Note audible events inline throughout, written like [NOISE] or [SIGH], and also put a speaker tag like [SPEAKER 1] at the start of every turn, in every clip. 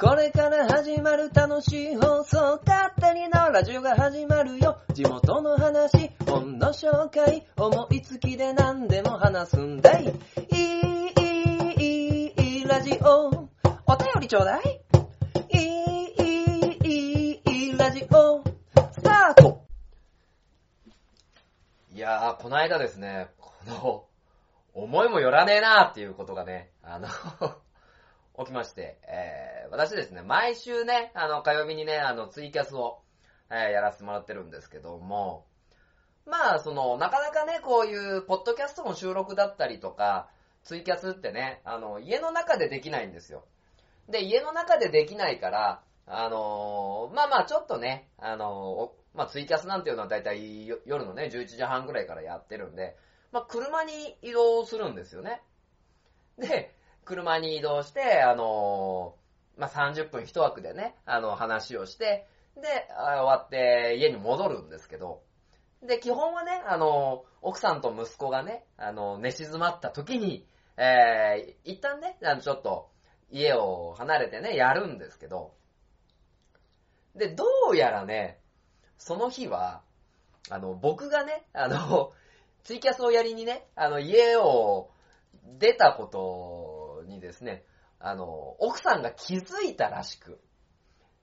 [SPEAKER 1] これから始まる楽しい放送、勝手にのラジオが始まるよ。地元の話、本の紹介、思いつきで何でも話すんだい。いい、いい、いい、ラジオ。お便りちょうだい。いい、いい、いい、ラジオ。スタート
[SPEAKER 2] いやー、この間ですね、この、思いもよらねえなーっていうことがね、あの、起きまして、えー、私ですね、毎週ね、あの、火曜日にね、あの、ツイキャスを、えーやらせてもらってるんですけども、まあ、その、なかなかね、こういう、ポッドキャストの収録だったりとか、ツイキャスってね、あの、家の中でできないんですよ。で、家の中でできないから、あのーまあまあちょっとね、あのーまあツイキャスなんていうのはだいたい夜のね、11時半ぐらいからやってるんで、まあ車に移動するんですよね。で、車に移動して、あのーまあ30分一枠でね、あの、話をして、で、終わって家に戻るんですけど、で、基本はね、あの奥さんと息子がね、あの寝静まった時に、えー、一旦ね、あの、ちょっと、家を離れてね、やるんですけど、で、どうやらね、その日は、あの、僕がね、あの、ツイキャスをやりにね、あの、家を出たことにですね、あの、奥さんが気づいたらしく、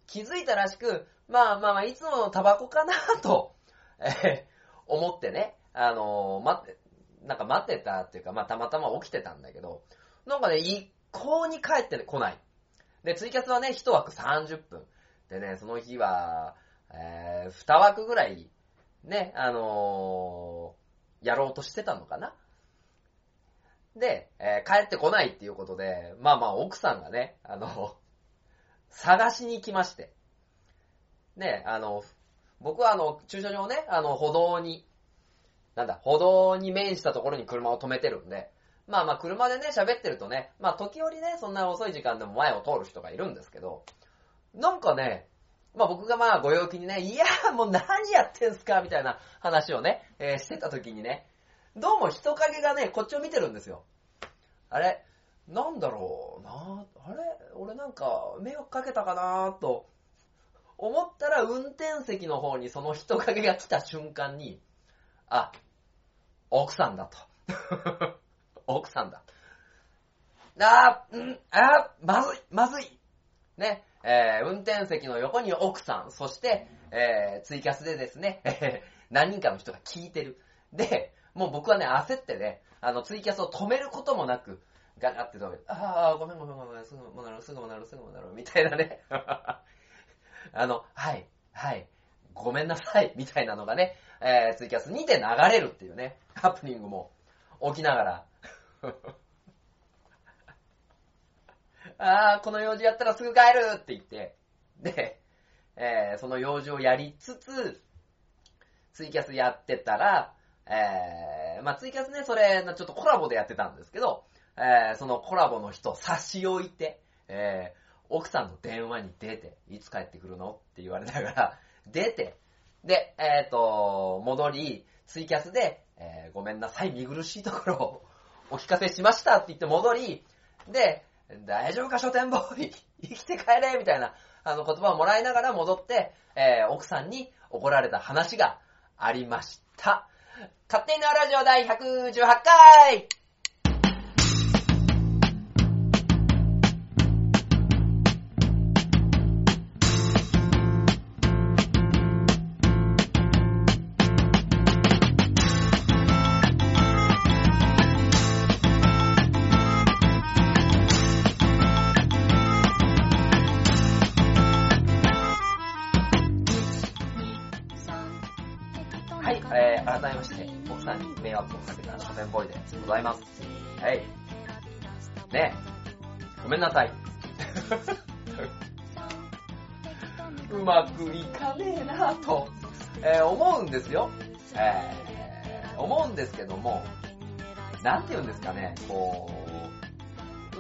[SPEAKER 2] 気づいたらしく、まあまあまあ、いつものタバコかなと、えー思ってね、あの、待って、なんか待ってたっていうか、まあたまたま起きてたんだけど、なんかね、一向に帰ってこない。で、ツイキャスはね、一枠30分。でね、その日は、えー、二枠ぐらい、ね、あのーやろうとしてたのかなで、えー帰ってこないっていうことで、まあまあ奥さんがね、あの、[LAUGHS] 探しに来まして。ね、あの、僕はあの、駐車場ね、あの、歩道に、なんだ、歩道に面したところに車を止めてるんで、まあまあ車でね、喋ってるとね、まあ時折ね、そんな遅い時間でも前を通る人がいるんですけど、なんかね、まあ僕がまあご陽気にね、いやーもう何やってんすかみたいな話をね、えーしてた時にね、どうも人影がね、こっちを見てるんですよ。あれ、なんだろう？なあれ？俺なんか迷惑かけたかなと思ったら運転席の方にその人影が来た瞬間に、あ、奥さんだと。[LAUGHS] 奥さんだ。あ、ん、あ、まずい、まずい。ね、えー運転席の横に奥さん、そして、えーツイキャスでですね、[LAUGHS] 何人かの人が聞いてる。で、もう僕はね、焦ってね、あの、ツイキャスを止めることもなく、ガガって止めて、あー、ごめんごめんごめん、すぐもなる、すぐもなる、すぐもなる、みたいなね。[LAUGHS] あの、はい、はい、ごめんなさい、みたいなのがね、えーツイキャスにて流れるっていうね、ハプニングも起きながら、[LAUGHS] あー、この用事やったらすぐ帰るって言って、で、えーその用事をやりつつ、ツイキャスやってたら、えー、まあツイキャスね、それ、ちょっとコラボでやってたんですけど、えーそのコラボの人差し置いて、えー奥さんの電話に出て、いつ帰ってくるのって言われながら、[LAUGHS] 出て、で、えっ、と、戻り、ツイキャスで、えーごめんなさい、見苦しいところを [LAUGHS] お聞かせしましたって言って戻り、で、大丈夫か書店ボーイ？[LAUGHS] 生きて帰れみたいなあの言葉をもらいながら戻って、えー奥さんに怒られた話がありました。勝手にのラジオ第118回。めんなさい。[LAUGHS] うまくいかねえなぁと、えー思うんですよ。えー思うんですけども、なんて言うんですかね、こ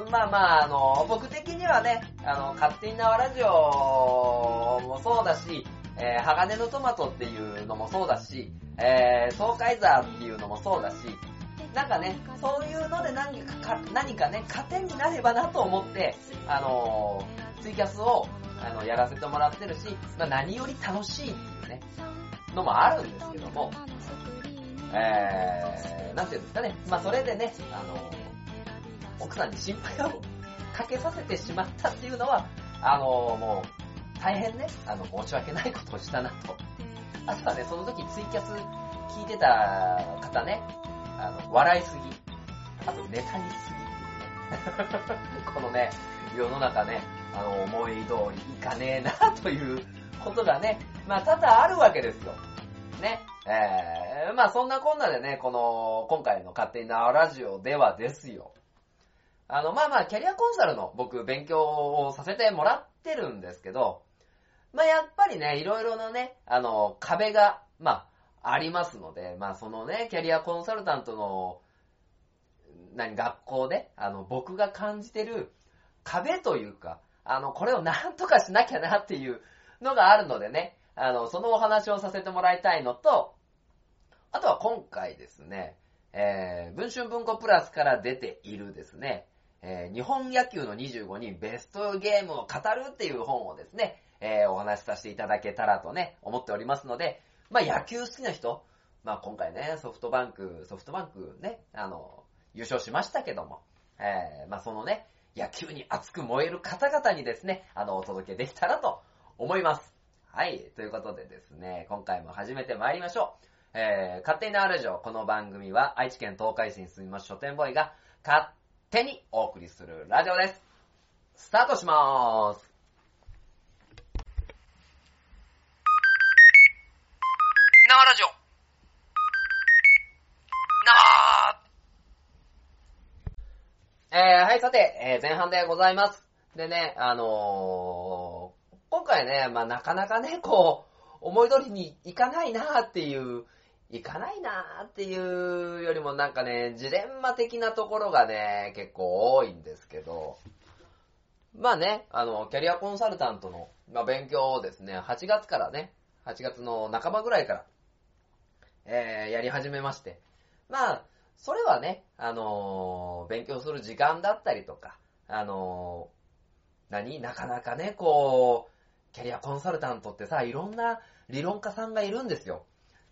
[SPEAKER 2] う、まあまあ、あの、僕的にはね、あの、勝手に縄ラジオもそうだし、えー鋼のトマトっていうのもそうだし、えー、東海座っていうのもそうだし、なんかね、そういうので何か、何かね、糧になればなと思って、あのーツイキャスをあのやらせてもらってるし、まあ、何より楽しいっていうね、のもあるんですけども、えー、なんていうんですかね、まあそれでね、あの、奥さんに心配をかけさせてしまったっていうのは、あの、もう、大変ね、あの、申し訳ないことをしたなと。あとはね、その時ツイキャス聞いてた方ね、あの、笑いすぎ。あと、ネタにしすぎ。[LAUGHS] このね、世の中ね、あの、思い通りいかねえな、ということがね、まあ、多々あるわけですよ。ね。えー、まあ、そんなこんなでね、この、今回の勝手に縄ラジオではですよ。あの、まあまあ、キャリアコンサルの僕、勉強をさせてもらってるんですけど、まあやっぱりね、いろいろなね、あの、壁が、まあ、ありますので、まあそのね、キャリアコンサルタントの、何、学校で、あの、僕が感じてる壁というか、あの、これをなんとかしなきゃなっていうのがあるのでね、あの、そのお話をさせてもらいたいのと、あとは今回ですね、えー、文春文庫プラスから出ているですね、えー、日本野球の25人ベストゲームを語るっていう本をですね、えー、お話しさせていただけたらとね、思っておりますので、まあ野球好きな人、まあ今回ね、ソフトバンク、ソフトバンクね、あの、優勝しましたけども、えー、まあそのね、野球に熱く燃える方々にですね、あの、お届けできたらと思います。はい、ということでですね、今回も始めて参りましょう。えー、勝手になるラジオ、この番組は愛知県東海市に住みます書店ボーイが勝手にお送りするラジオです。スタートしまーす。生ラジオ。生えー、はい、さて、えー、前半でございます。でね、あのー、今回ね、まあなかなかね、こう、思い通りにいかないなーっていういかないなーっていうよりもなんかね、ジレンマ的なところがね、結構多いんですけど、まあね、あの、キャリアコンサルタントの、まあ、勉強をですね、8月からね、8月の半ばぐらいから、えー、やり始めまして、まあ、それはね、あのー、勉強する時間だったりとか、あのー、何？なかなかね、こう、キャリアコンサルタントってさ、いろんな理論家さんがいるんですよ。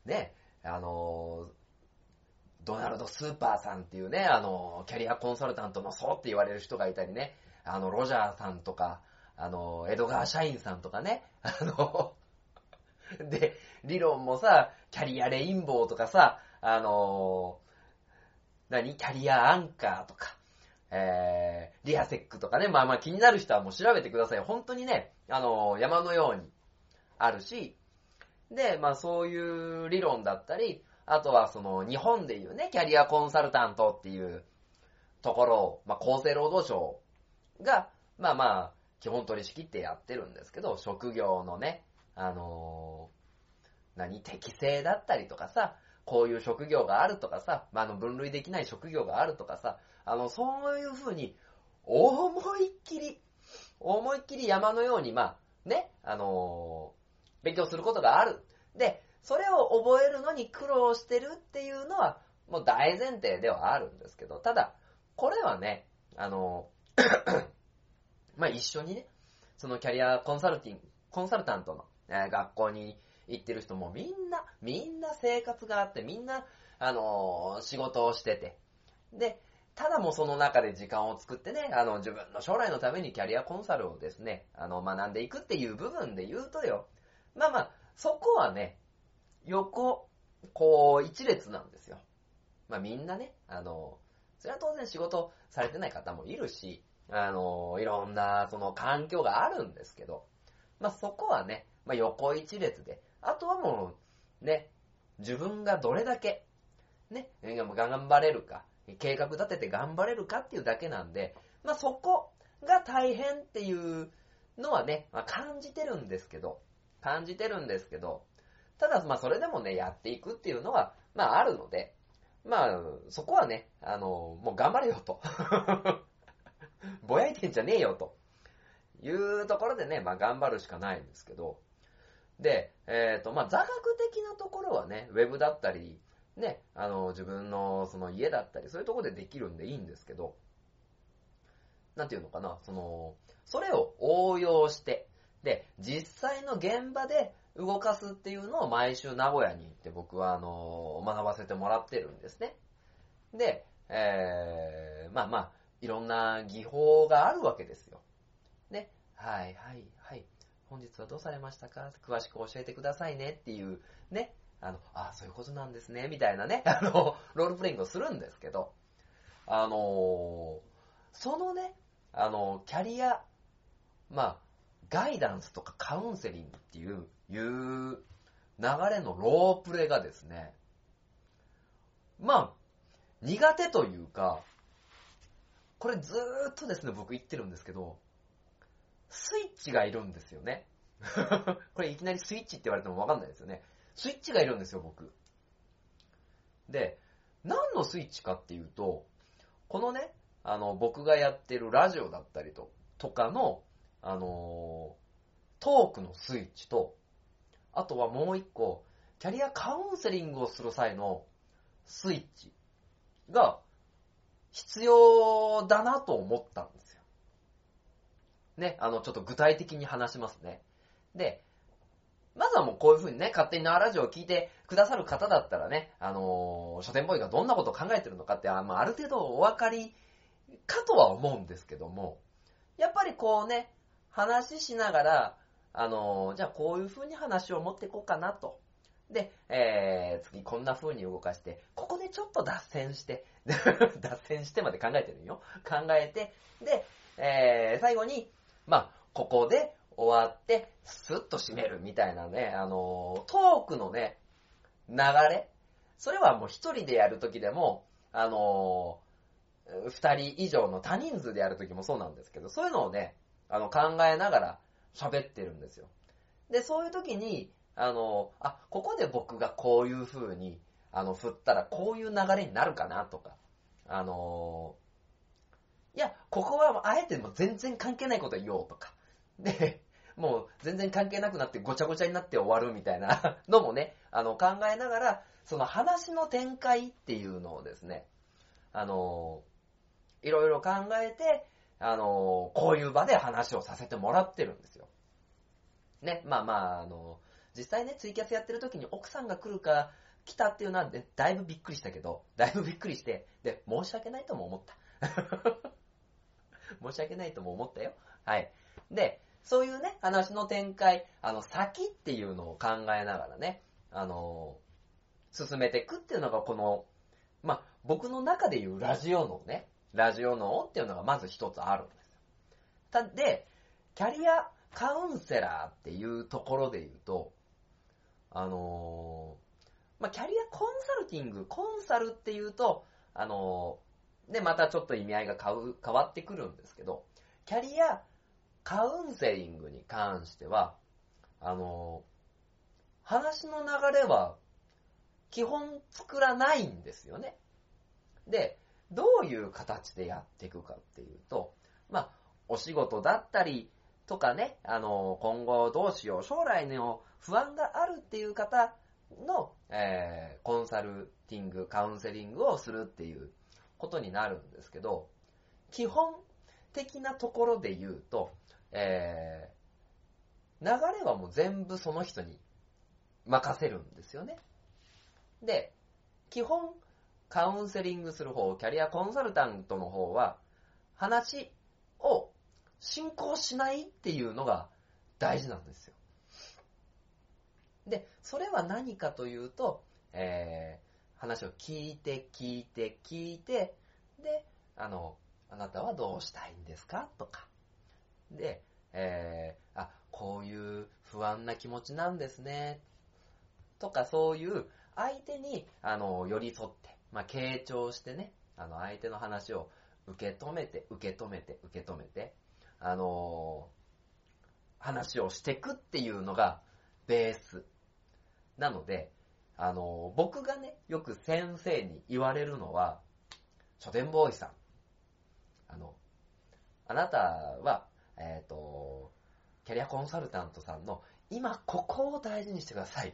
[SPEAKER 2] ね、あの、ドナルド・スーパーさんっていうね、あの、キャリアコンサルタントのそうって言われる人がいたりね、あの、ロジャーさんとか、あの、エドガー・シャインさんとかね、あの、[LAUGHS] で、理論もさ、キャリアレインボーとかさ、あの、何？キャリアアンカーとか、えー、リアセックとかね、まあまあ気になる人はもう調べてください。本当にね、あの、山のようにあるし、で、まあそういう理論だったり、あとはその日本でいうね、キャリアコンサルタントっていうところを、まあ厚生労働省が、まあまあ、基本取り仕切ってやってるんですけど、職業のね、あのー、何、適性だったりとかさ、こういう職業があるとかさ、まあ、の、分類できない職業があるとかさ、あの、そういうふうに、思いっきり、思いっきり山のように、まあ、ね、あのー勉強することがある。で、それを覚えるのに苦労してるっていうのは、もう大前提ではあるんですけど、ただ、これはね、あの、まあ、一緒にね、そのキャリアコンサルティング、コンサルタントの、えー、学校に行ってる人もみんな、みんな生活があって、みんな、あのー、仕事をしてて、で、ただもその中で時間を作ってね、あの、自分の将来のためにキャリアコンサルをですね、あの、学んでいくっていう部分で言うとよ、まあまあ、そこはね、横、こう、一列なんですよ。まあみんなね、あの、それは当然仕事されてない方もいるし、あの、いろんな、その環境があるんですけど、まあそこはね、まあ横一列で、あとはもう、ね、自分がどれだけ、ね、頑張れるか、計画立てて頑張れるかっていうだけなんで、まあそこが大変っていうのはね、まあ感じてるんですけど、感じてるんですけど、ただ、まあ、それでもね、やっていくっていうのは、まあ、あるので、まあ、そこはね、あの、もう頑張れよと。[LAUGHS] ぼやいてんじゃねえよと。いうところでね、まあ、頑張るしかないんですけど、で、えっ、ー、と、まあ、座学的なところはね、ウェブだったり、ね、あの、自分のその家だったり、そういうところでできるんでいいんですけど、なんていうのかな、その、それを応用して、で、実際の現場で動かすっていうのを毎週名古屋に行って僕はあの、学ばせてもらってるんですね。で、えー、まあまあ、いろんな技法があるわけですよ。ね、はいはいはい。本日はどうされましたか？詳しく教えてくださいねっていう、ね、あの、あそういうことなんですね、みたいなね、[LAUGHS] あの、ロールプレイングをするんですけど、あのそのね、あの、キャリア、まあ、ガイダンスとかカウンセリングっていう、いう流れのロープレがですね、まあ、苦手というか、これずーっとですね、僕言ってるんですけど、スイッチがいるんですよね。[LAUGHS] これいきなりスイッチって言われてもわかんないですよね。スイッチがいるんですよ、僕。で、何のスイッチかっていうと、このね、あの、僕がやってるラジオだったりと、とかの、あのートークのスイッチと、あとはもう一個、キャリアカウンセリングをする際のスイッチが必要だなと思ったんです。ね、あの、ちょっと具体的に話しますね。で、まずはもうこういう風にね、勝手に縄ラジオを聞いてくださる方だったらね、あのー書店ボーイがどんなことを考えてるのかって、あ,、まあ、ある程度お分かりかとは思うんですけども、やっぱりこうね、話しながら、あのーじゃあこういう風に話を持っていこうかなと。で、えー、次こんな風に動かして、ここでちょっと脱線して、[LAUGHS] 脱線してまで考えてるんよ。考えて、で、えー、最後に、まあ、ここで終わって、スッと締めるみたいなね、あのトークのね、流れ、それはもう一人でやるときでも、あの二人以上の多人数でやるときもそうなんですけど、そういうのをね、あの、考えながら喋ってるんですよ。で、そういうときに、あのあ、ここで僕がこういう風に、あの、振ったらこういう流れになるかなとか、あのいや、ここはあえても全然関係ないこと言おうとか。で、もう全然関係なくなってごちゃごちゃになって終わるみたいな [LAUGHS] のもね、あの考えながら、その話の展開っていうのをですね、あの、いろいろ考えて、あの、こういう場で話をさせてもらってるんですよ。ね、まあまあ、あの、実際ね、ツイキャスやってる時に奥さんが来るか、来たっていうのは、ね、だいぶびっくりしたけど、だいぶびっくりして、で、申し訳ないとも思った。[LAUGHS] 申し訳ないとも思ったよ。はい。で、そういうね、話の展開、あの、先っていうのを考えながらね、あの、進めていくっていうのがこの、ま、僕の中でいうラジオ脳ね、ラジオ脳っていうのがまず一つあるんです。たで、キャリアカウンセラーっていうところで言うと、あのま、キャリアコンサルティング、コンサルっていうと、あので、またちょっと意味合いが変わってくるんですけど、キャリアカウンセリングに関しては、あの話の流れは基本作らないんですよね。で、どういう形でやっていくかっていうと、まあ、お仕事だったりとかね、あの、今後どうしよう、将来の不安があるっていう方の、えーコンサルティング、カウンセリングをするっていうことになるんですけど、基本的なところで言うと、えー流れはもう全部その人に任せるんですよね。で、基本、カウンセリングする方、キャリアコンサルタントの方は、話を進行しないっていうのが大事なんですよ。で、それは何かというと、えー話を聞いて、聞いて、聞いて、で、あの、あなたはどうしたいんですか？とか。で、えーあ、こういう不安な気持ちなんですね。とか、そういう相手に、あの、寄り添って、まあ、傾聴してね、あの、相手の話を受け止めて、受け止めて、受け止めて、あの話をしてくっていうのがベース。なので、あの僕がね、よく先生に言われるのは、書店ボーイさん。あの、あなたは、えっ、と、キャリアコンサルタントさんの、今ここを大事にしてください。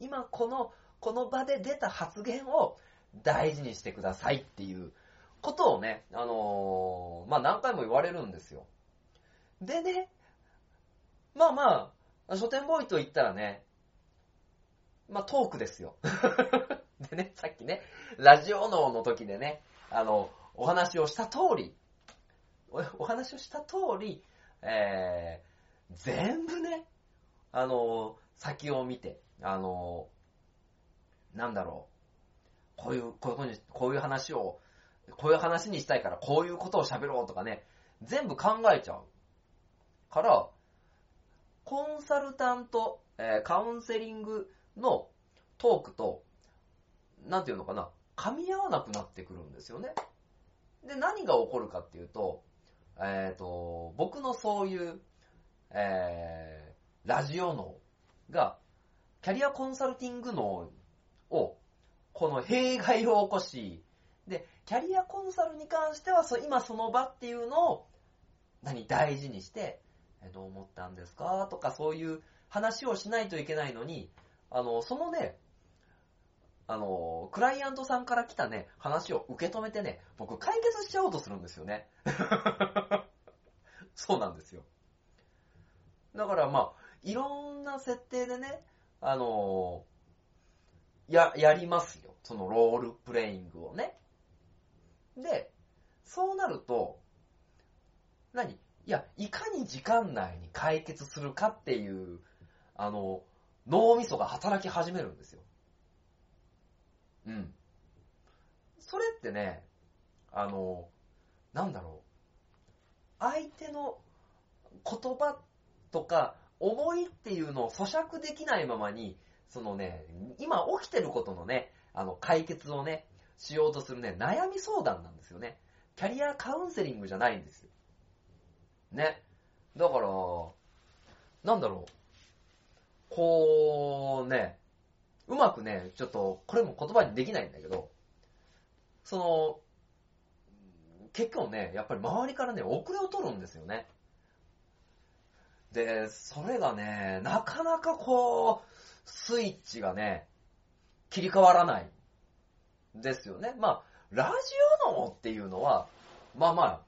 [SPEAKER 2] 今この、この場で出た発言を大事にしてくださいっていうことをね、あのーまあ、何回も言われるんですよ。でね、まあまあ、書店ボーイと言ったらね、まあトークですよ。[LAUGHS] でね、さっきね、ラジオ脳の時でね、あの、お話をした通り、おお話をした通り、えー、全部ね、あの、先を見て、あの、なんだろう、こういう、こういうこに、こういう話を、こういう話にしたいから、こういうことを喋ろうとかね、全部考えちゃう。から、コンサルタント、えーカウンセリングのトークと、なんていうのかな、噛み合わなくなってくるんですよね。で、何が起こるかっていうと、えっ、と、僕のそういう、えー、ラジオ脳が、キャリアコンサルティング脳を、この弊害を起こし、で、キャリアコンサルに関しては、今その場っていうのを、何、大事にして、えどう思ったんですかとか、そういう話をしないといけないのに、あの、そのね、あの、クライアントさんから来たね、話を受け止めてね、僕解決しちゃおうとするんですよね。[LAUGHS] そうなんですよ。だからまあ、いろんな設定でね、あのや、やりますよ。そのロールプレイングをね。で、そうなると、何？いや、いかに時間内に解決するかっていう、あの、脳みそが働き始めるんですよ。うん。それってね、あの、なんだろう。相手の言葉とか思いっていうのを咀嚼できないままに、そのね、今起きてることのね、あの、解決をね、しようとするね、悩み相談なんですよね。キャリアカウンセリングじゃないんですよ。ね。だから、なんだろう。こうね、うまくね、ちょっと、これも言葉にできないんだけど、その、結構ね、やっぱり周りからね、遅れを取るんですよね。で、それがね、なかなかこう、スイッチがね、切り替わらない。ですよね。まあ、ラジオ脳っていうのは、まあまあ、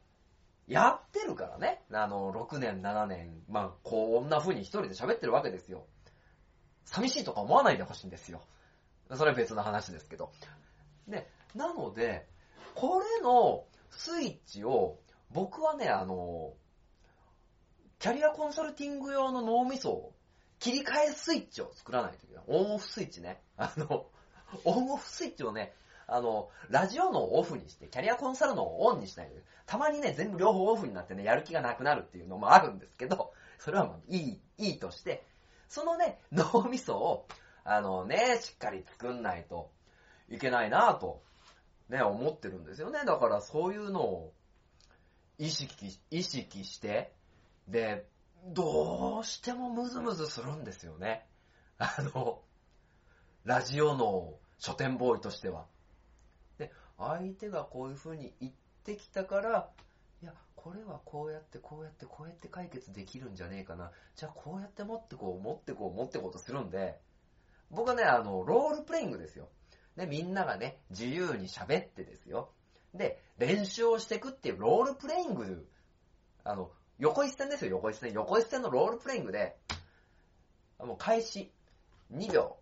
[SPEAKER 2] やってるからね。あの、6年、7年、まあ、こんな風に一人で喋ってるわけですよ。寂しいとか思わないでほしいんですよ。それは別の話ですけど。で、なので、これのスイッチを、僕はね、あの、キャリアコンサルティング用の脳みそを切り替えスイッチを作らないといけない。オンオフスイッチね。あの、オンオフスイッチをね、あの、ラジオのをオフにして、キャリアコンサルのをオンにしないで、たまにね、全部両方オフになってね、やる気がなくなるっていうのもあるんですけど、それはまあいい、いいとして、そのね、[LAUGHS] 脳みそを、あのね、しっかり作んないといけないなぁと、ね、思ってるんですよね。だからそういうのを意識、意識して、で、どうしてもムズムズするんですよね。あの、ラジオの書店ボーイとしては。で、相手がこういう風に言ってきたから、これはこうやってこうやってこうやって解決できるんじゃねえかな。じゃあこうやって持ってこう、持ってこう、持ってこうとするんで、僕はね、あの、ロールプレイングですよ。ね、みんながね、自由に喋ってですよ。で、練習をしていくっていうロールプレイング、あの、横一線ですよ、横一線。横一線のロールプレイングで、もう開始、2秒。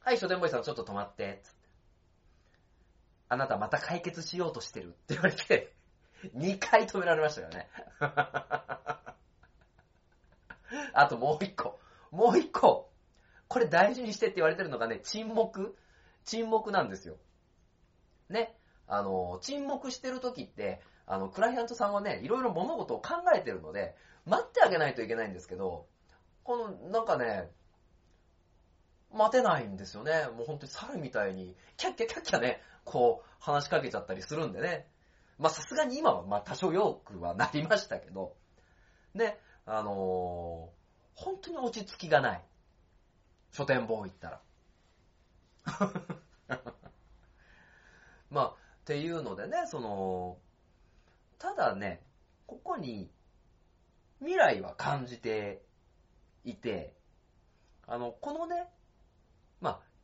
[SPEAKER 2] はい、書店ボーイさんちょっと止まって、つって。あなたまた解決しようとしてるって言われて、[LAUGHS] 2回止められましたよね。[LAUGHS] あともう一個。もう一個。これ大事にしてって言われてるのがね、沈黙沈黙なんですよ。ね。あの、沈黙してる時って、あの、クライアントさんはね、いろいろ物事を考えてるので、待ってあげないといけないんですけど、この、なんかね、待てないんですよね。もう本当に猿みたいに、キャッキャキャッキャね、こう、話しかけちゃったりするんでね。まあさすがに今は、まあ多少よくはなりましたけど、ね、あのー本当に落ち着きがない。書店ボーイ行ったら。[LAUGHS] まあ、っていうのでね、その、ただね、ここに未来は感じていて、あの、このね、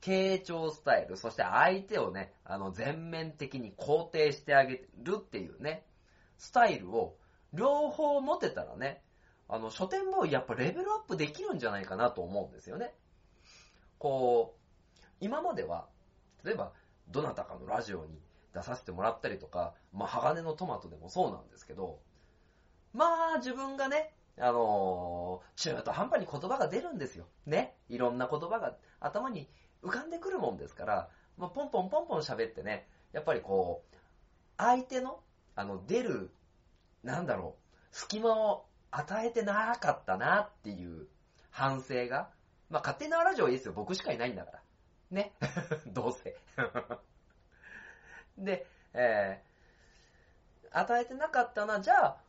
[SPEAKER 2] 傾聴スタイル、そして相手をね、あの、全面的に肯定してあげるっていうね、スタイルを両方持てたらね、あの、書店ボーイやっぱレベルアップできるんじゃないかなと思うんですよね。こう、今までは、例えば、どなたかのラジオに出させてもらったりとか、まあ、鋼のトマトでもそうなんですけど、まあ、自分がね、あのー中途半端に言葉が出るんですよ。ね。いろんな言葉が頭に浮かんでくるもんですから、まあ、ポンポンポンポン喋ってね、やっぱりこう、相手の、あの、出る、なんだろう、隙間を与えてなかったなっていう反省が、まあ、勝手なラジオはいいですよ。僕しかいないんだから。ね。[LAUGHS] どうせ。[LAUGHS] で、えー、与えてなかったな、じゃあ、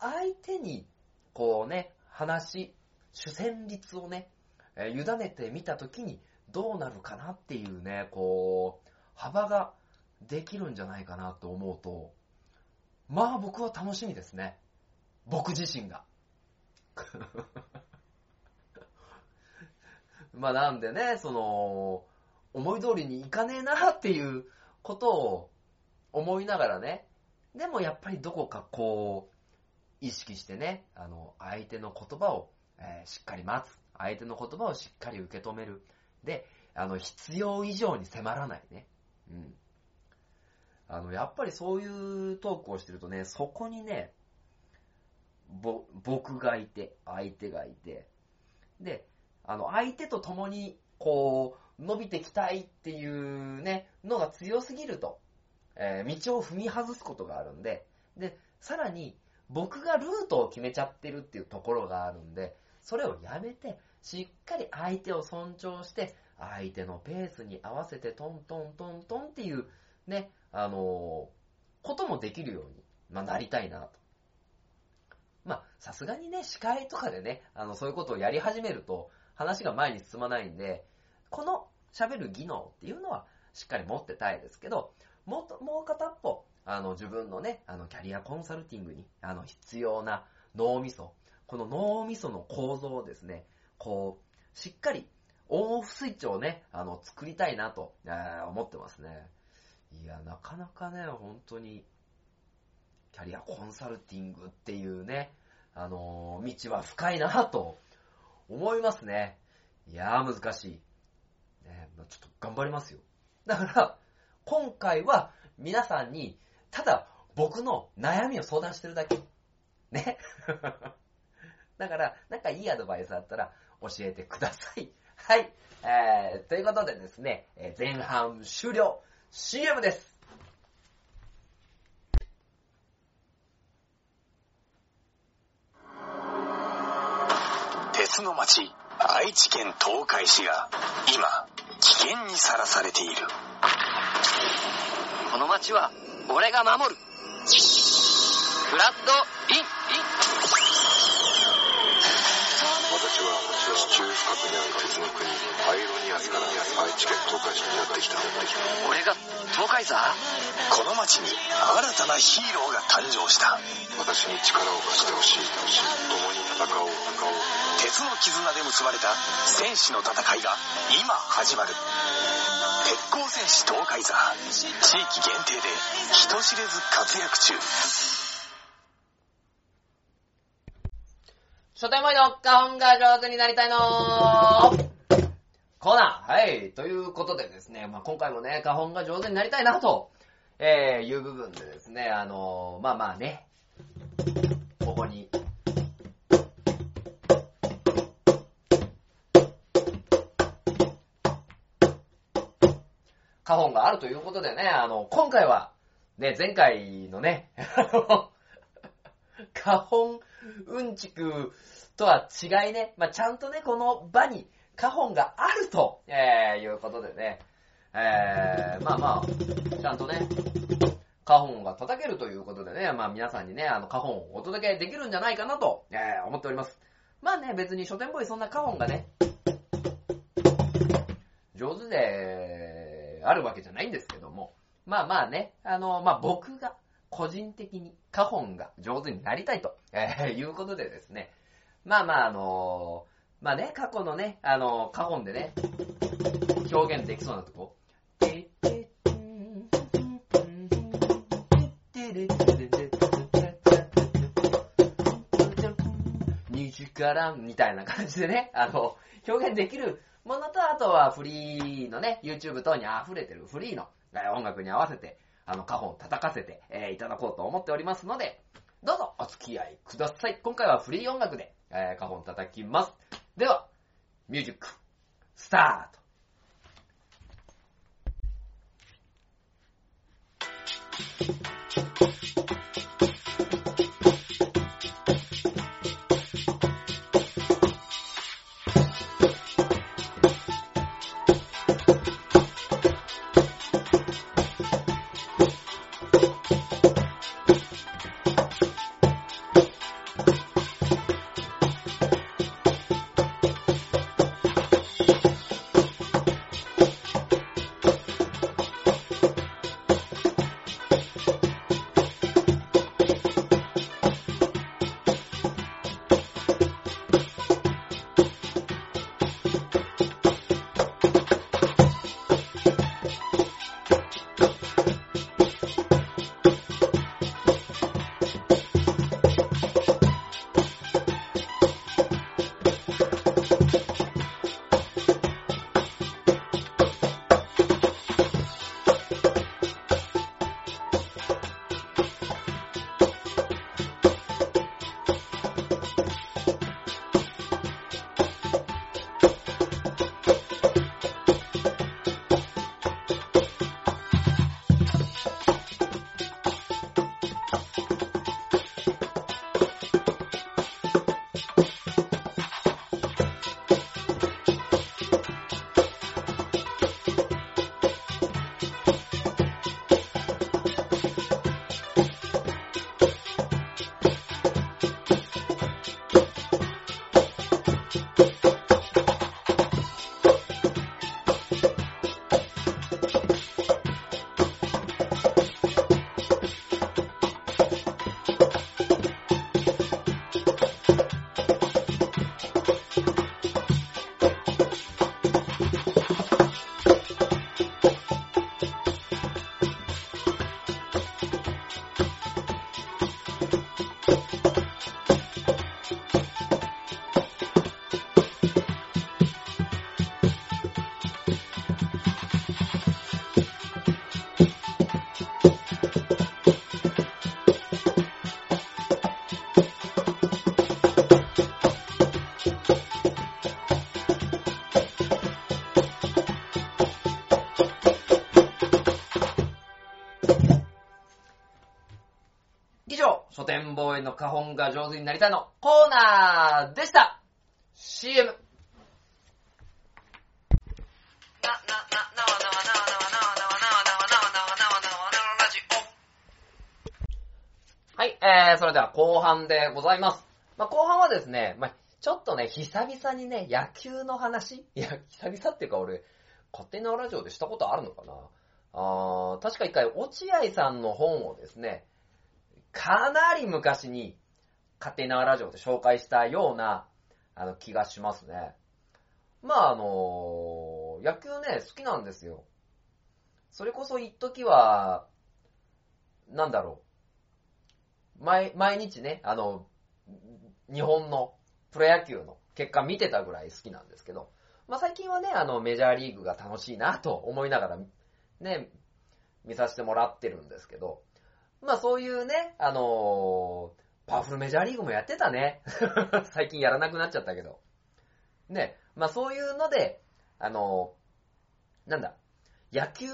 [SPEAKER 2] 相手に、こうね、話、主旋律をね、えー委ねてみたときにどうなるかなっていうね、こう、幅ができるんじゃないかなと思うと、まあ僕は楽しみですね。僕自身が。[LAUGHS] まあなんでね、その、思い通りにいかねえなっていうことを思いながらね、でもやっぱりどこかこう、意識してね、あの、相手の言葉を、えーしっかり待つ。相手の言葉をしっかり受け止める。で、あの、必要以上に迫らないね。うん。あの、やっぱりそういうトークをしてるとね、そこにね、ぼ、僕がいて、相手がいて、で、あの、相手と共に、こう、伸びてきたいっていうね、のが強すぎると、えー道を踏み外すことがあるんで、で、さらに、僕がルートを決めちゃってるっていうところがあるんで、それをやめて、しっかり相手を尊重して、相手のペースに合わせてトントントントンっていう、ね、あのこともできるように、まあ、なりたいなと。まあ、さすがにね、司会とかでね、あの、そういうことをやり始めると、話が前に進まないんで、この喋る技能っていうのは、しっかり持ってたいですけど、もっと、もう片っぽ、あの、自分のね、あの、キャリアコンサルティングに、あの、必要な脳みそ、この脳みその構造をですね、こう、しっかり、オンオフスイッチをね、あの、作りたいなと、えー思ってますね。いや、なかなかね、本当に、キャリアコンサルティングっていうね、あのー道は深いなと思いますね。いやー、難しい。ね、ちょっと頑張りますよ。だから、今回は皆さんに、ただ僕の悩みを相談してるだけ。ね。[LAUGHS] だから、なんかいいアドバイスあったら教えてください。[LAUGHS] はい。えー、ということでですね、えー前半終了。CM です。
[SPEAKER 3] 鉄の町愛知県東海市が今危険にさらされている
[SPEAKER 4] この街は俺が守るフラッドイン
[SPEAKER 5] 地中深くにある鉄の国パイロニアスから愛知県東海市にやってきた
[SPEAKER 4] 俺が東海座？
[SPEAKER 3] この町に新たなヒーローが誕生した。
[SPEAKER 5] 私に力を貸してほしい。共に戦おう。戦おう。
[SPEAKER 3] 鉄の絆で結ばれた戦士の戦いが今始まる。鉄鋼戦士東海座。地域限定で人知れず活躍中
[SPEAKER 2] 書店ボーイの花本が上手になりたいのコーナー。はい。ということでですね、まあ、今回もね、花本が上手になりたいなと、えー、いう部分でですね、あのーまあまあね、ここに、花本があるということでね、あの、今回は、ね、前回のね、[LAUGHS] あの、花本うんちくとは違いね、まあ、ちゃんとね、この場に花本があると、えー、いうことでね、えー、まあまあ、ちゃんとね、花本が叩けるということでね、まあ皆さんにね、あの花本をお届けできるんじゃないかなと、えー、思っております。まあね、別に書店ボーイそんな花本がね、上手であるわけじゃないんですけども、まあまあね、あの、まあ僕が個人的に花本が上手になりたいと、えーいうことでですね、まあまああのまあね、過去のね、あの、カホンでね、表現できそうなとこ。2時からみたいな感じでね、あの、表現できるものと、あとはフリーのね、YouTube 等に溢れてるフリーの音楽に合わせて、あの、カホン叩かせて、えーいただこうと思っておりますので、どうぞお付き合いください。今回はフリー音楽で、えーカホン叩きます。では、ミュージック、スタートでございます。まあ、後半はですね、まあ、ちょっとね、久々にね、野球の話？[LAUGHS] いや、久々っていうか俺、勝手なラジオでしたことあるのかな？あー確か一回、落合さんの本をですね、かなり昔に、勝手なラジオで紹介したような、あの、気がしますね。まあ、あの野球ね、好きなんですよ。それこそ一時は、なんだろう。毎、毎日ね、あの、日本のプロ野球の結果見てたぐらい好きなんですけど、まあ最近はね、あの、メジャーリーグが楽しいなと思いながら、ね、見させてもらってるんですけど、まあそういうね、あのーパワフルメジャーリーグもやってたね。[LAUGHS] 最近やらなくなっちゃったけど。ね、まあそういうので、あのーなんだ、野球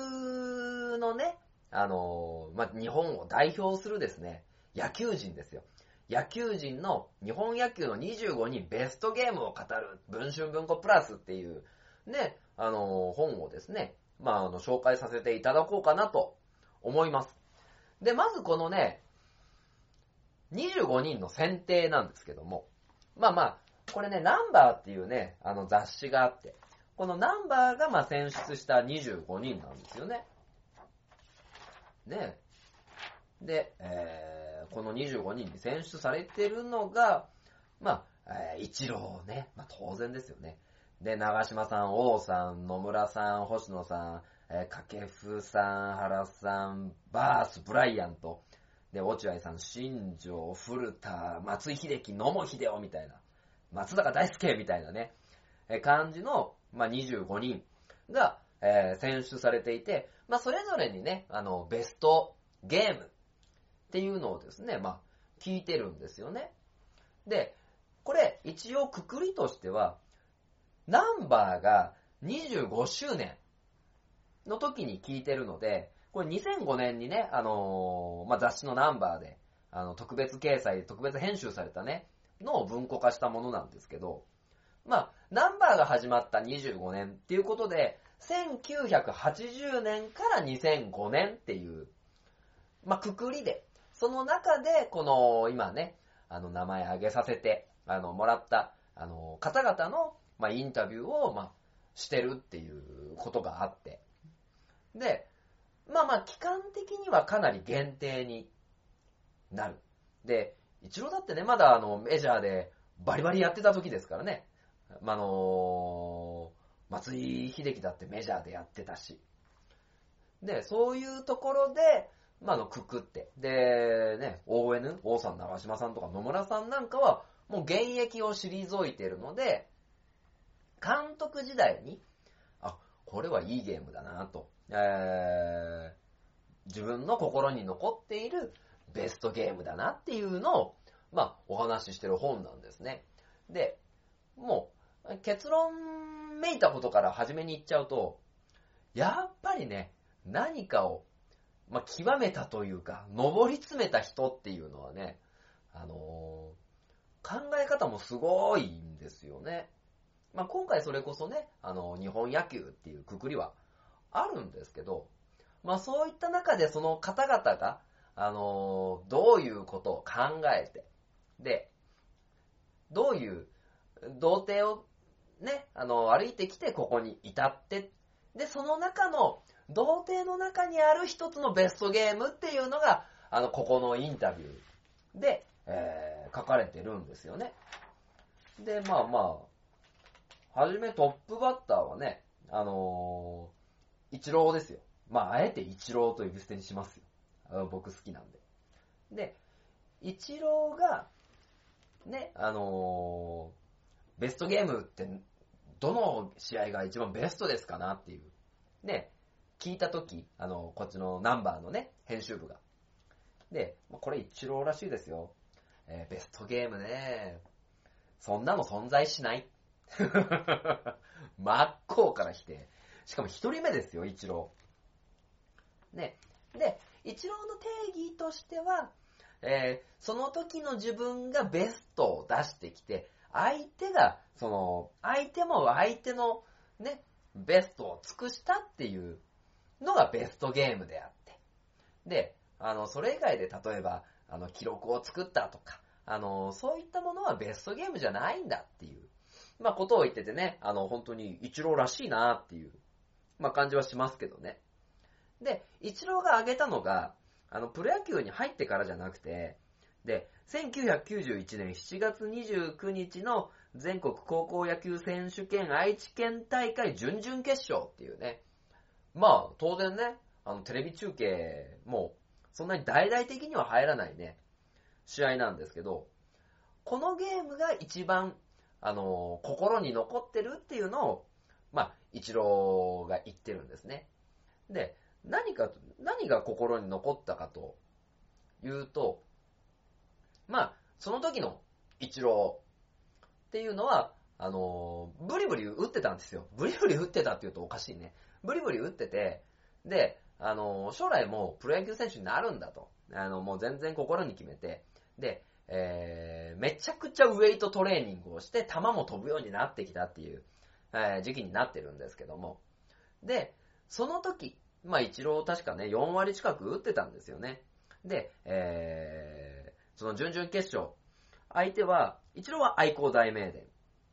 [SPEAKER 2] のね、あのーまあ日本を代表するですね、野球人ですよ。野球人の日本野球の25人ベストゲームを語る文春文庫プラスっていうね、あの本をですね、まああの、紹介させていただこうかなと思います。で、まずこのね、25人の選定なんですけども、まあまあ、これね、ナンバーっていうね、あの雑誌があって、このナンバーがまあ選出した25人なんですよね。ね。で、えー、この25人に選出されてるのが、まあ、えー、一郎ね、まあ、当然ですよね。で、長島さん、王さん、野村さん、星野さん、えー、掛布さん、原さん、バース、ブライアント、で、落合さん、新庄、古田、松井秀喜、野茂秀夫みたいな、松坂大輔みたいなね、えー感じの、まあ、25人が、えー選出されていて、まあ、それぞれにね、あの、ベストゲームっていうのをですね、まあ、聞いてるんですよね。で、これ、一応くくりとしては、ナンバーが25周年の時に聞いてるので、これ2005年にね、あのーまあ、雑誌のナンバーで、あの、特別掲載、特別編集されたね、のを文庫化したものなんですけど、まあ、ナンバーが始まった25年っていうことで、1980年から2005年っていう、まあ、くくりで、その中で、この、今ね、あの、名前挙げさせて、あの、もらった、あの、方々の、まあ、インタビューを、まあ、してるっていうことがあって。で、まあまあ、期間的にはかなり限定になる。で、一郎だってね、まだあの、メジャーでバリバリやってた時ですからね。まあ、あの松井秀喜だってメジャーでやってたし。で、そういうところで、まあ、あの、くくって。で、ね、ON、王さん、長島さんとか野村さんなんかは、もう現役を退いてるので、監督時代に、あ、これはいいゲームだなと、えー、自分の心に残っているベストゲームだなっていうのを、まあ、お話ししてる本なんですね。で、もう、結論めいたことから初めに言っちゃうと、やっぱりね、何かを、まあ、極めたというか、上り詰めた人っていうのはね、あのー考え方もすごいんですよね。まあ、今回それこそね、あの、日本野球っていうくくりはあるんですけど、まあ、そういった中でその方々が、あのーどういうことを考えて、で、どういう童貞をね、あの、歩いてきてここに至って、で、その中の、童貞の中にある一つのベストゲームっていうのが、あの、ここのインタビューで、えー書かれてるんですよね。で、まあまあ、はじめトップバッターはね、あのー、イチローですよ。まあ、あえてイチローと呼び捨てにしますよ。僕好きなんで。で、イチローが、ね、あのーベストゲームって、どの試合が一番ベストですかなっていう。で、聞いたとき、あの、こっちのナンバーのね、編集部が。で、これイチローらしいですよ。えーベストゲームね。そんなの存在しない。[LAUGHS] 真っ向から否定。しかも一人目ですよ、イチロー。ね。で、イチローの定義としては、えーその時の自分がベストを出してきて、相手が、その、相手も相手のね、ベストを尽くしたっていうのがベストゲームであって。で、あの、それ以外で例えば、あの、記録を作ったとか、あの、そういったものはベストゲームじゃないんだっていう、まあ、ことを言っててね、あの、本当にイチローらしいなっていう、まあ、感じはしますけどね。で、イチローが挙げたのが、あの、プロ野球に入ってからじゃなくて、で、1991年7月29日の全国高校野球選手権愛知県大会準々決勝っていうね、まあ、当然ね、あの、テレビ中継も、そんなに大々的には入らないね、試合なんですけど、このゲームが一番、あの、心に残ってるっていうのを、まあ、一郎が言ってるんですね。で、何か、何が心に残ったかというと、まあ、その時の一郎っていうのは、あの、ブリブリ打ってたんですよ。ブリブリ打ってたって言うとおかしいね。ブリブリ打ってて、で、あの、将来もうプロ野球選手になるんだと。あの、もう全然心に決めて、で、えー、めちゃくちゃウェイトトレーニングをして、球も飛ぶようになってきたっていう、えー時期になってるんですけども。で、その時、まあ一郎確かね、4割近く打ってたんですよね。で、えー、その準々決勝、相手は、一郎は愛工大名電。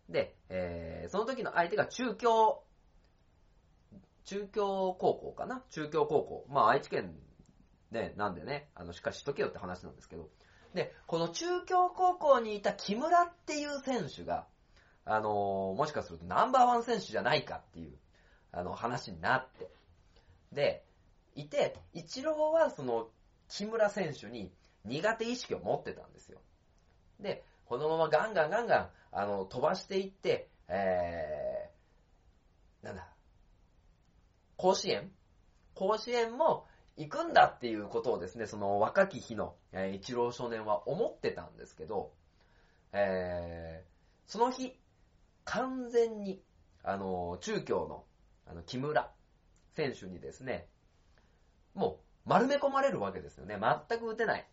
[SPEAKER 2] で、えー、その時の相手が中京、中京高校かな？中京高校。まあ愛知県ね、なんでね、あの、しっかりしとけよって話なんですけど。で、この中京高校にいた木村っていう選手が、あのもしかするとナンバーワン選手じゃないかっていう、あの、話になって。で、いて、一郎はその、木村選手に苦手意識を持ってたんですよ。で、このままガンガンガンガン、あの、飛ばしていって、えー、なんだ、甲子園？甲子園も行くんだっていうことをですね、その若き日の、えー、一郎少年は思ってたんですけど、えー、その日、完全に、あの、中京の、あの、木村選手にですね、もう丸め込まれるわけですよね。全く打てない。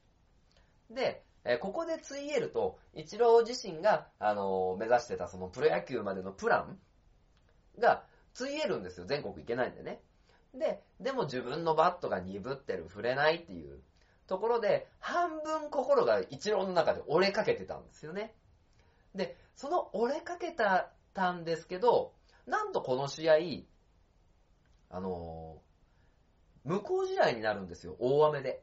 [SPEAKER 2] で、えーここでついえると、一郎自身が、あの目指してたそのプロ野球までのプランがついえるんですよ。全国行けないんでね。で、でも自分のバットが鈍ってる、触れないっていうところで、半分心が一郎の中で折れかけてたんですよね。で、その折れかけた、たんですけど、なんとこの試合、あのー無効試合になるんですよ、大雨で。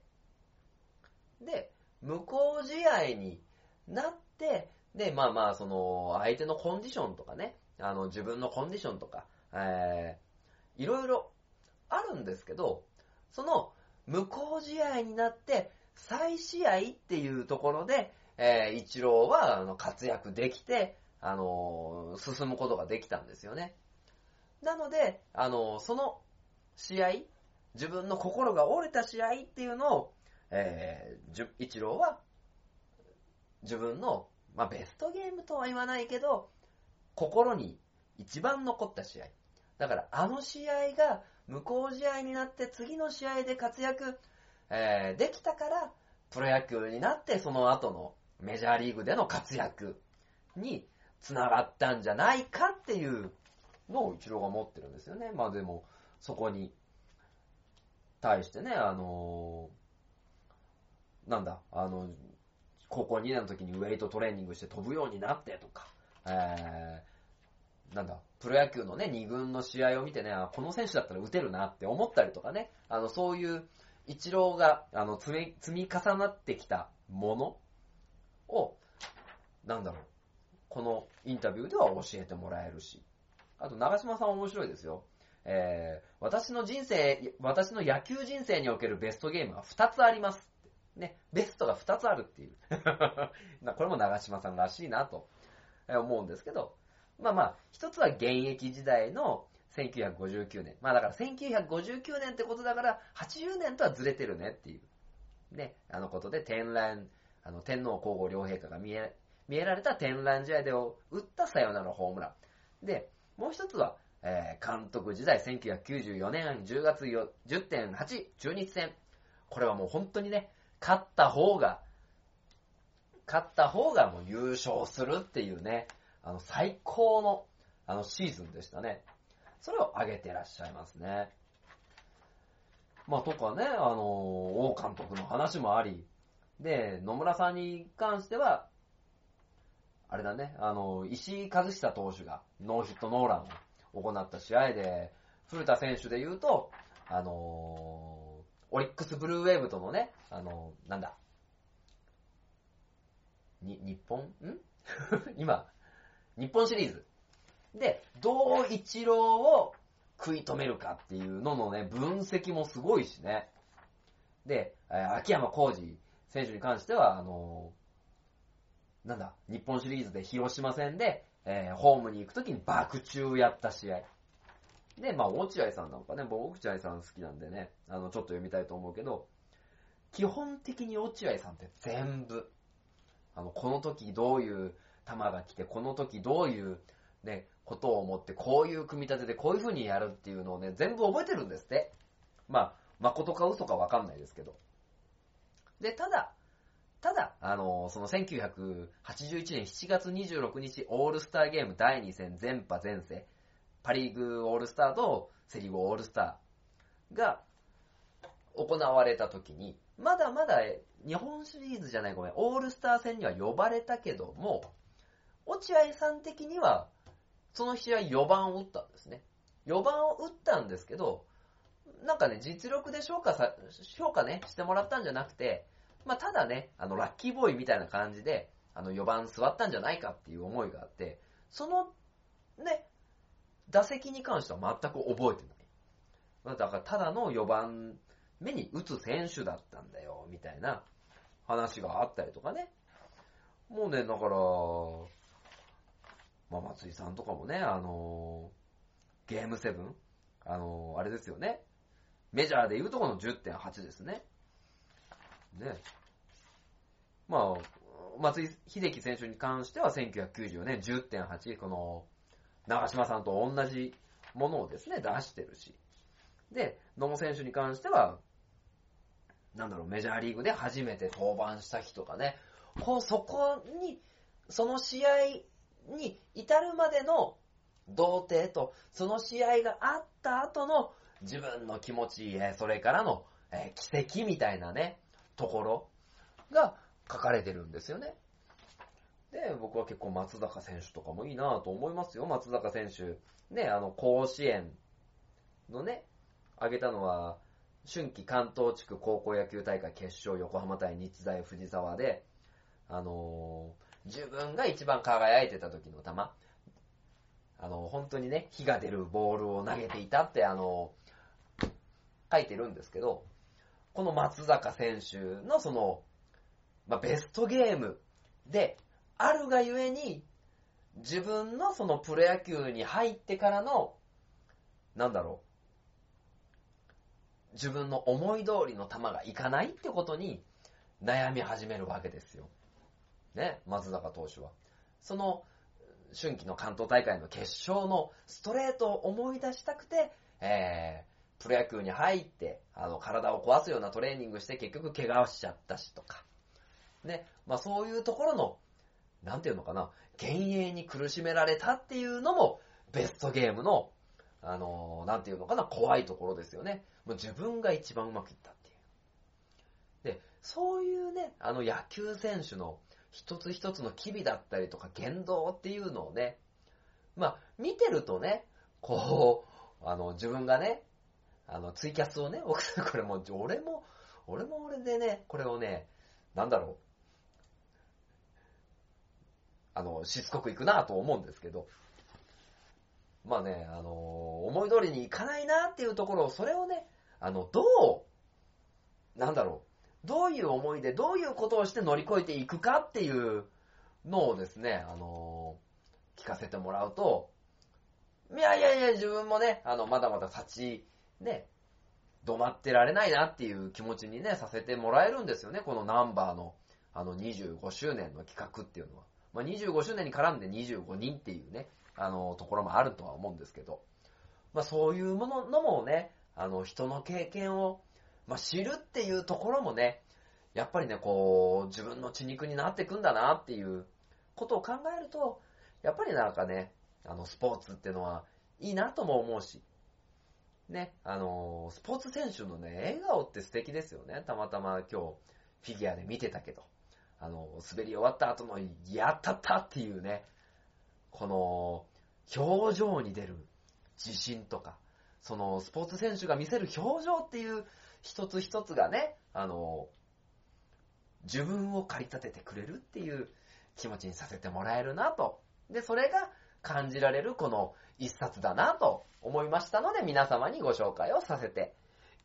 [SPEAKER 2] で、無効試合になって、で、まあまあ、その、相手のコンディションとかね、あの、自分のコンディションとか、えー、いろいろあるんですけど、その、無効試合になって、再試合っていうところで、えー、一郎は、あの、活躍できて、あのー進むことができたんですよね。なので、あのーその試合、自分の心が折れた試合っていうのを、えー、一郎は、自分の、まあ、ベストゲームとは言わないけど、心に一番残った試合。だから、あの試合が無効試合になって次の試合で活躍、えーできたから、プロ野球になってその後のメジャーリーグでの活躍につながったんじゃないかっていうのを一郎が持ってるんですよね。まあでも、そこに対してね、あのーなんだ、あの、高校2年の時にウェイトトレーニングして飛ぶようになってとか、えー、なんだ、プロ野球のね、2軍の試合を見てね、あこの選手だったら打てるなって思ったりとかね、あの、そういう、一郎が、あの、積み、積み重なってきたものを、なんだろう、このインタビューでは教えてもらえるし、あと、長島さん面白いですよ。えー、私の人生、私の野球人生におけるベストゲームは2つあります。ね、ベストが2つあるっていう。[LAUGHS] これも長島さんらしいなと思うんですけど、まあまあ、一つは現役時代の1959年。まあだから1959年ってことだから、80年とはずれてるねっていう。ね、あのことで天覧、あの天皇皇后両陛下が見え、見えられた天覧試合で打ったサヨナラホームラン。で、もう一つは、えー監督時代1994年10月10.8中日戦。これはもう本当にね、勝った方が、勝った方がもう優勝するっていうね、あの最高のあのシーズンでしたね。それを挙げてらっしゃいますね。まあとかね、あの、王監督の話もあり、で、野村さんに関しては、あれだね、あの、石井和久投手がノーヒットノーランを行った試合で、古田選手で言うと、あのオリックスブルーウェーブとのね、あのなんだ、に、日本？ん？[LAUGHS] 今、日本シリーズ。で、どう一郎を食い止めるかっていうののね、分析もすごいしね。で、秋山浩二選手に関しては、あのなんだ、日本シリーズで広島戦で、えーホームに行くときに爆中やった試合。で、まあ、落合さんなんかね、僕落合さん好きなんでね、あの、ちょっと読みたいと思うけど、基本的に落合さんって全部、あの、この時どういう球が来て、この時どういう、ね、ことを思って、こういう組み立てでこういう風にやるっていうのをね、全部覚えてるんですって。まあ、誠か嘘かわかんないですけど。で、ただ、ただ、あのその1981年7月26日オールスターゲーム第2戦全波全世、パリーグオールスターとセリーグオールスターが行われた時に、まだまだ日本シリーズじゃないごめん、オールスター戦には呼ばれたけども、落合さん的には、その試合4番を打ったんですね。4番を打ったんですけど、なんかね、実力で評価さ、評価ね、してもらったんじゃなくて、まあ、ただね、あの、ラッキーボーイみたいな感じで、あの、4番座ったんじゃないかっていう思いがあって、その、ね、打席に関しては全く覚えてない。だから、ただの4番目に打つ選手だったんだよ、みたいな話があったりとかね。もうね、だから、まあ、松井さんとかもね、あのゲームセブンあのあれですよね。メジャーでいうとこの10.8ですね。ね。まあ、松井秀喜選手に関しては1994年10.8、この、長島さんと同じものをですね、出してるし。で、野茂選手に関しては、なんだろう、メジャーリーグで初めて登板した日とかね、こう、そこに、その試合に至るまでの童貞と、その試合があった後の自分の気持ち、えそれからの、え奇跡みたいなね、ところが書かれてるんですよね。で、僕は結構松坂選手とかもいいなと思いますよ。松坂選手。ね、あの、甲子園のね、挙げたのは、春季関東地区高校野球大会決勝横浜対日大藤沢で、あの自分が一番輝いてた時の球、あの、本当にね、火が出るボールを投げていたって、あの書いてるんですけど、この松坂選手のその、まあ、ベストゲームであるがゆえに、自分のそのプロ野球に入ってからの、なんだろう、自分の思い通りの球がいかないってことに悩み始めるわけですよ。ね、松坂投手は。その、春季の関東大会の決勝のストレートを思い出したくて、えー、プロ野球に入って、あの、体を壊すようなトレーニングして結局怪我をしちゃったしとか。ね、まあそういうところの、なんていうのかな、幻影に苦しめられたっていうのも、ベストゲームの、あのーなんていうのかな、怖いところですよね。もう自分が一番うまくいったっていう。で、そういうね、あの野球選手の一つ一つの機微だったりとか言動っていうのをね、まあ、見てるとね、こう、あの、自分がね、あの、ツイキャスをね、僕、[LAUGHS] これもう、俺も、俺も俺でね、これをね、なんだろう、あの、しつこくいくなと思うんですけど、まあね、あの、思い通りにいかないなっていうところを、それをね、あの、どう、なんだろう、どういう思いで、どういうことをして乗り越えていくかっていうのをですね、あの、聞かせてもらうと、いやいやいや、自分もね、あの、まだまだ立ち、ね、止まってられないなっていう気持ちにね、させてもらえるんですよね、このナンバーの、あの、25周年の企画っていうのは。まあ、25周年に絡んで25人っていうね、あの、ところもあるとは思うんですけど、まあ、そういうもののもね、あの、人の経験を、まあ、知るっていうところもね、やっぱりね、こう、自分の血肉になっていくんだなっていうことを考えると、やっぱりなんかね、あの、スポーツっていうのはいいなとも思うし、ね、あの、スポーツ選手のね、笑顔って素敵ですよね。たまたま今日、フィギュアで見てたけど、あの、滑り終わった後の、やったったっていうね、この、表情に出る自信とか、その、スポーツ選手が見せる表情っていう一つ一つがね、あの、自分を駆り立ててくれるっていう気持ちにさせてもらえるなと。で、それが感じられるこの一冊だなと思いましたので、皆様にご紹介をさせて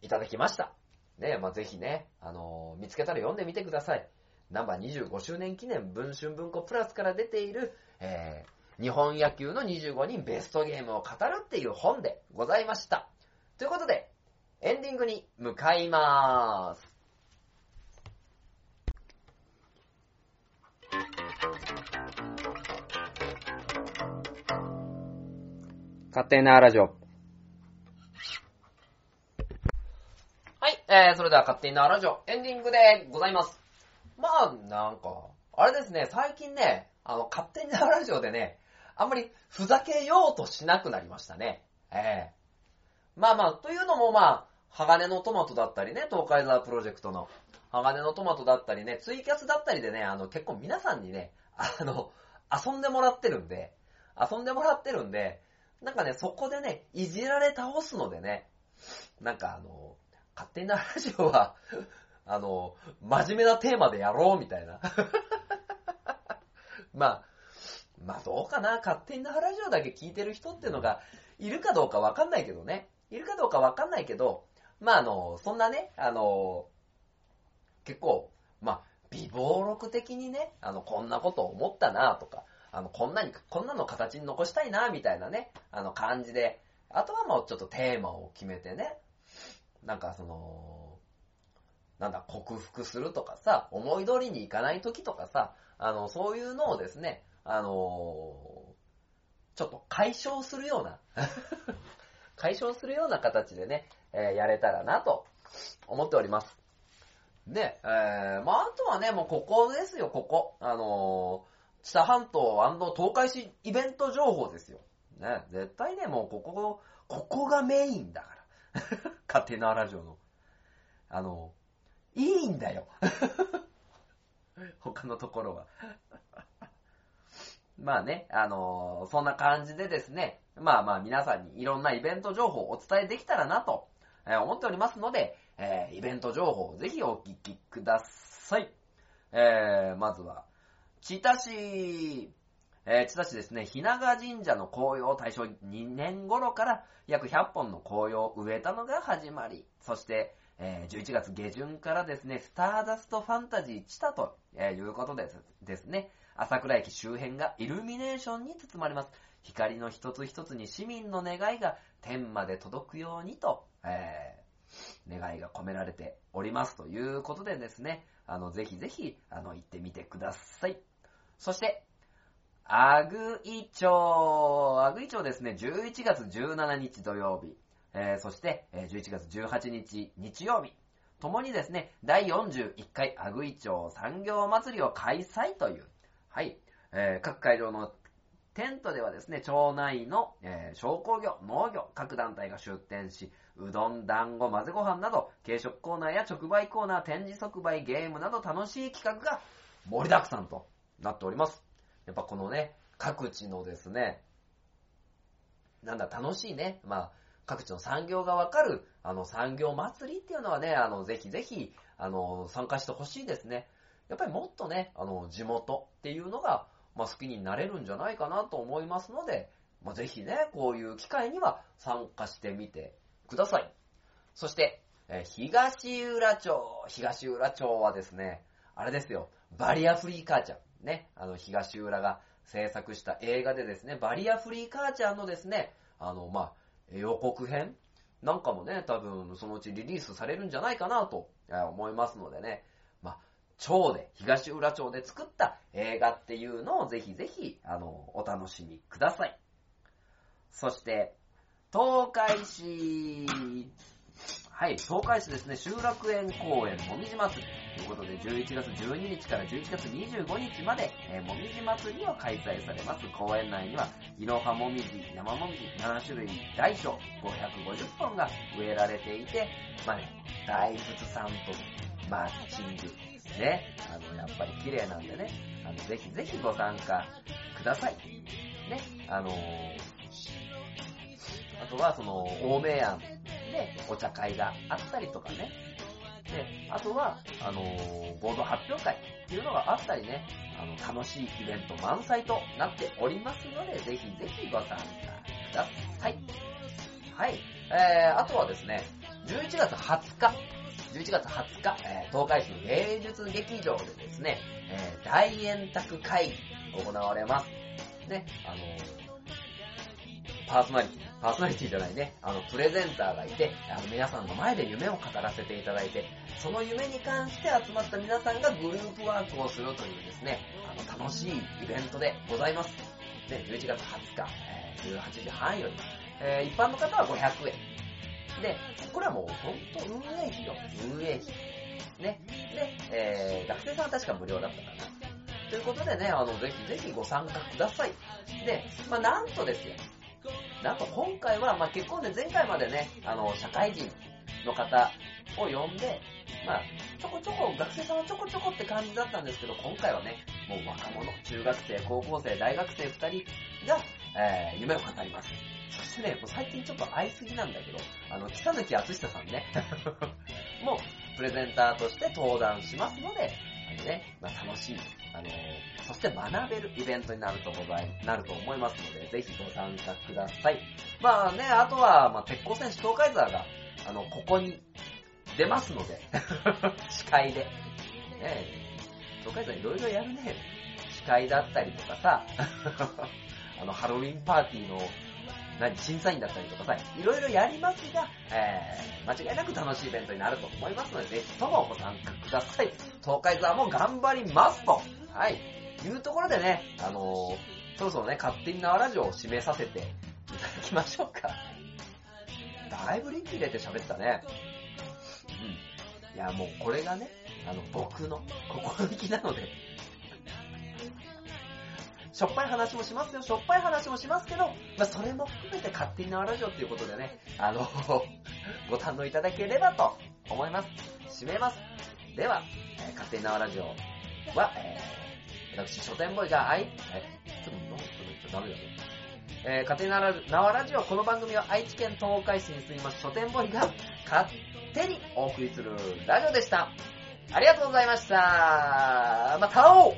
[SPEAKER 2] いただきました。ねまあ、ぜひね、あの見つけたら読んでみてください。ナンバー25周年記念文春文庫プラスから出ている、えー、日本野球の25人ベストゲームを語るっていう本でございました。ということで、エンディングに向かいます。勝手なラジオ。はい、えー、それでは勝手なラジオ、エンディングでございます。まあ、なんか、あれですね、最近ね、あの、勝手なラジオでね、あんまりふざけようとしなくなりましたね。ええまあまあ、というのもまあ、鋼のトマトだったりね、東海沢プロジェクトの鋼のトマトだったりね、ツイキャスだったりでね、あの、結構皆さんにね、あの、遊んでもらってるんで、遊んでもらってるんで、なんかね、そこでね、いじられ倒すのでね、なんかあの、勝手なラジオは、[LAUGHS] あの、真面目なテーマでやろうみたいな。[LAUGHS] まあ、まあどうかな、勝手に那覇ラジオだけ聞いてる人っていうのがいるかどうかわかんないけどね。いるかどうかわかんないけど、まああの、そんなね、あの、結構、まあ、微暴録的にね、あの、こんなこと思ったなとか、あの、こんなに、こんなの形に残したいなみたいなね、あの感じで、あとはもうちょっとテーマを決めてね、なんかその、なんだ、克服するとかさ、思い通りにいかない時とかさ、あの、そういうのをですね、あのちょっと解消するような解消するような形でね、えーやれたらなと思っております。で、えー、まあ、あとはね、もうここですよ、ここ。あのー、知多半島東海市イベント情報ですよ。ね、絶対ね、もうここ、ここがメインだから。[LAUGHS] 勝手なラジオの。あの、いいんだよ。[LAUGHS] 他のところは。[LAUGHS] まあね、あのーそんな感じでですね、まあまあ皆さんにいろんなイベント情報をお伝えできたらなと、思っておりますので、えーイベント情報をぜひお聞きください。えー、まずは、千田市、えー、千田市ですね、日永神社の紅葉を大正2年頃から約100本の紅葉を植えたのが始まり、そして、えー11月下旬からですね、スターダストファンタジーチタということでですね、朝倉駅周辺がイルミネーションに包まれます。光の一つ一つに市民の願いが天まで届くようにと、えー願いが込められておりますということでですね、あの、ぜひぜひ、あの、行ってみてください。そして、アグイ町、アグイ町ですね、11月17日土曜日、えーそして、えー11月18日日曜日、ともにですね、第41回アグイ町産業祭りを開催という、はい、えー各会場のテントではですね、町内の、えー商工業、農業、各団体が出店し、うどん、団子、混ぜご飯など、軽食コーナーや直売コーナー、展示即売、ゲームなど楽しい企画が盛りだくさんとなっております。やっぱこのね、各地のですね、なんだ、楽しいね、まあ、各地の産業がわかる、あの、産業祭りっていうのはね、あの、ぜひぜひ、あの、参加してほしいですね。やっぱりもっとね、あの、地元っていうのが、まあ、好きになれるんじゃないかなと思いますので、まあ、ぜひね、こういう機会には参加してみてください。そして、え東浦町、東浦町はですね、あれですよ、バリアフリー母ちゃん。ね、あの、東浦が制作した映画でですね、バリアフリー母ちゃんのですね、あの、まあ、予告編なんかもね、多分そのうちリリースされるんじゃないかなと思いますのでね、町で、東浦町で作った映画っていうのをぜひぜひ、あの、お楽しみください。そして、東海市、はい、東海市ですね、集落園公園もみじ祭りということで、11月12日から11月25日まで、えーもみじ祭りを開催されます。公園内には、いろはもみじ、山もみじ、7種類大小550本が植えられていて、まあね、大仏さんとマッチング、ね、あの、やっぱり綺麗なんでね、あの、ぜひぜひご参加ください。ね、あのあとはその、大明庵でお茶会があったりとかね。で、あとは、あのー合同発表会っていうのがあったりね、あの、楽しいイベント満載となっておりますので、ぜひぜひご参加ください。はい。えー、あとはですね、11月20日、11月20日、えー東海市の芸術劇場でですね、えー大円卓会議行われます。ね、あのパーソナリティ、パーソナリティじゃないね、あの、プレゼンターがいて、あの、皆さんの前で夢を語らせていただいて、その夢に関して集まった皆さんがグループワークをするというですね、あの、楽しいイベントでございます。で、11月20日、えー18時半より、えー一般の方は500円。で、これはもう本当運営費よ。運営費。ね。で、えー学生さんは確か無料だったかな。ということでね、あの、ぜひぜひご参加ください。で、まあ、なんとですよ。なんと今回は、まあ、結婚で前回までね、あの、社会人、の方を呼んで、まあ、ちょこちょこ、学生さんはちょこちょこって感じだったんですけど、今回はね、もう若者、中学生、高校生、大学生2人が、えー、夢を語ります。そしてね、もう最近ちょっと会いすぎなんだけど、あの、北抜敦久さんね、[LAUGHS] もう、プレゼンターとして登壇しますので、あのね、まあ、楽しい、あのそして学べるイベントになるとござい、なると思いますので、ぜひご参加ください。まあね、あとは、まあ、鉄鋼戦士東海座が、あの、ここに出ますので、[LAUGHS] 司会で。ね東海座いろいろやるね。司会だったりとかさ、[LAUGHS] あの、ハロウィンパーティーの、何、審査員だったりとかさ、いろいろやりますが、えー、間違いなく楽しいイベントになると思いますので、ぜひともご参加ください。東海座も頑張りますと。はい。いうところでね、あのー、そろそろね、勝手に縄ラジオを締めさせていただきましょうか。だいぶ臨機入れて喋ってたね。うん。いや、もうこれがね、あの、僕の心意気なので、しょっぱい話もしますよ。しょっぱい話もしますけど、まあ、それも含めて勝手に縄ラジオっていうことでね、あの、[LAUGHS] ご堪能いただければと思います。締めます。では、えー勝手に縄ラジオは、えー、私、書店ボーイが愛、え、ちょっと、ノート言っちゃダメだよ。えー、勝手に縄ラジオ、この番組は愛知県東海市に住みます書店ボーイが勝手にお送りするラジオでした。ありがとうございました。また会おう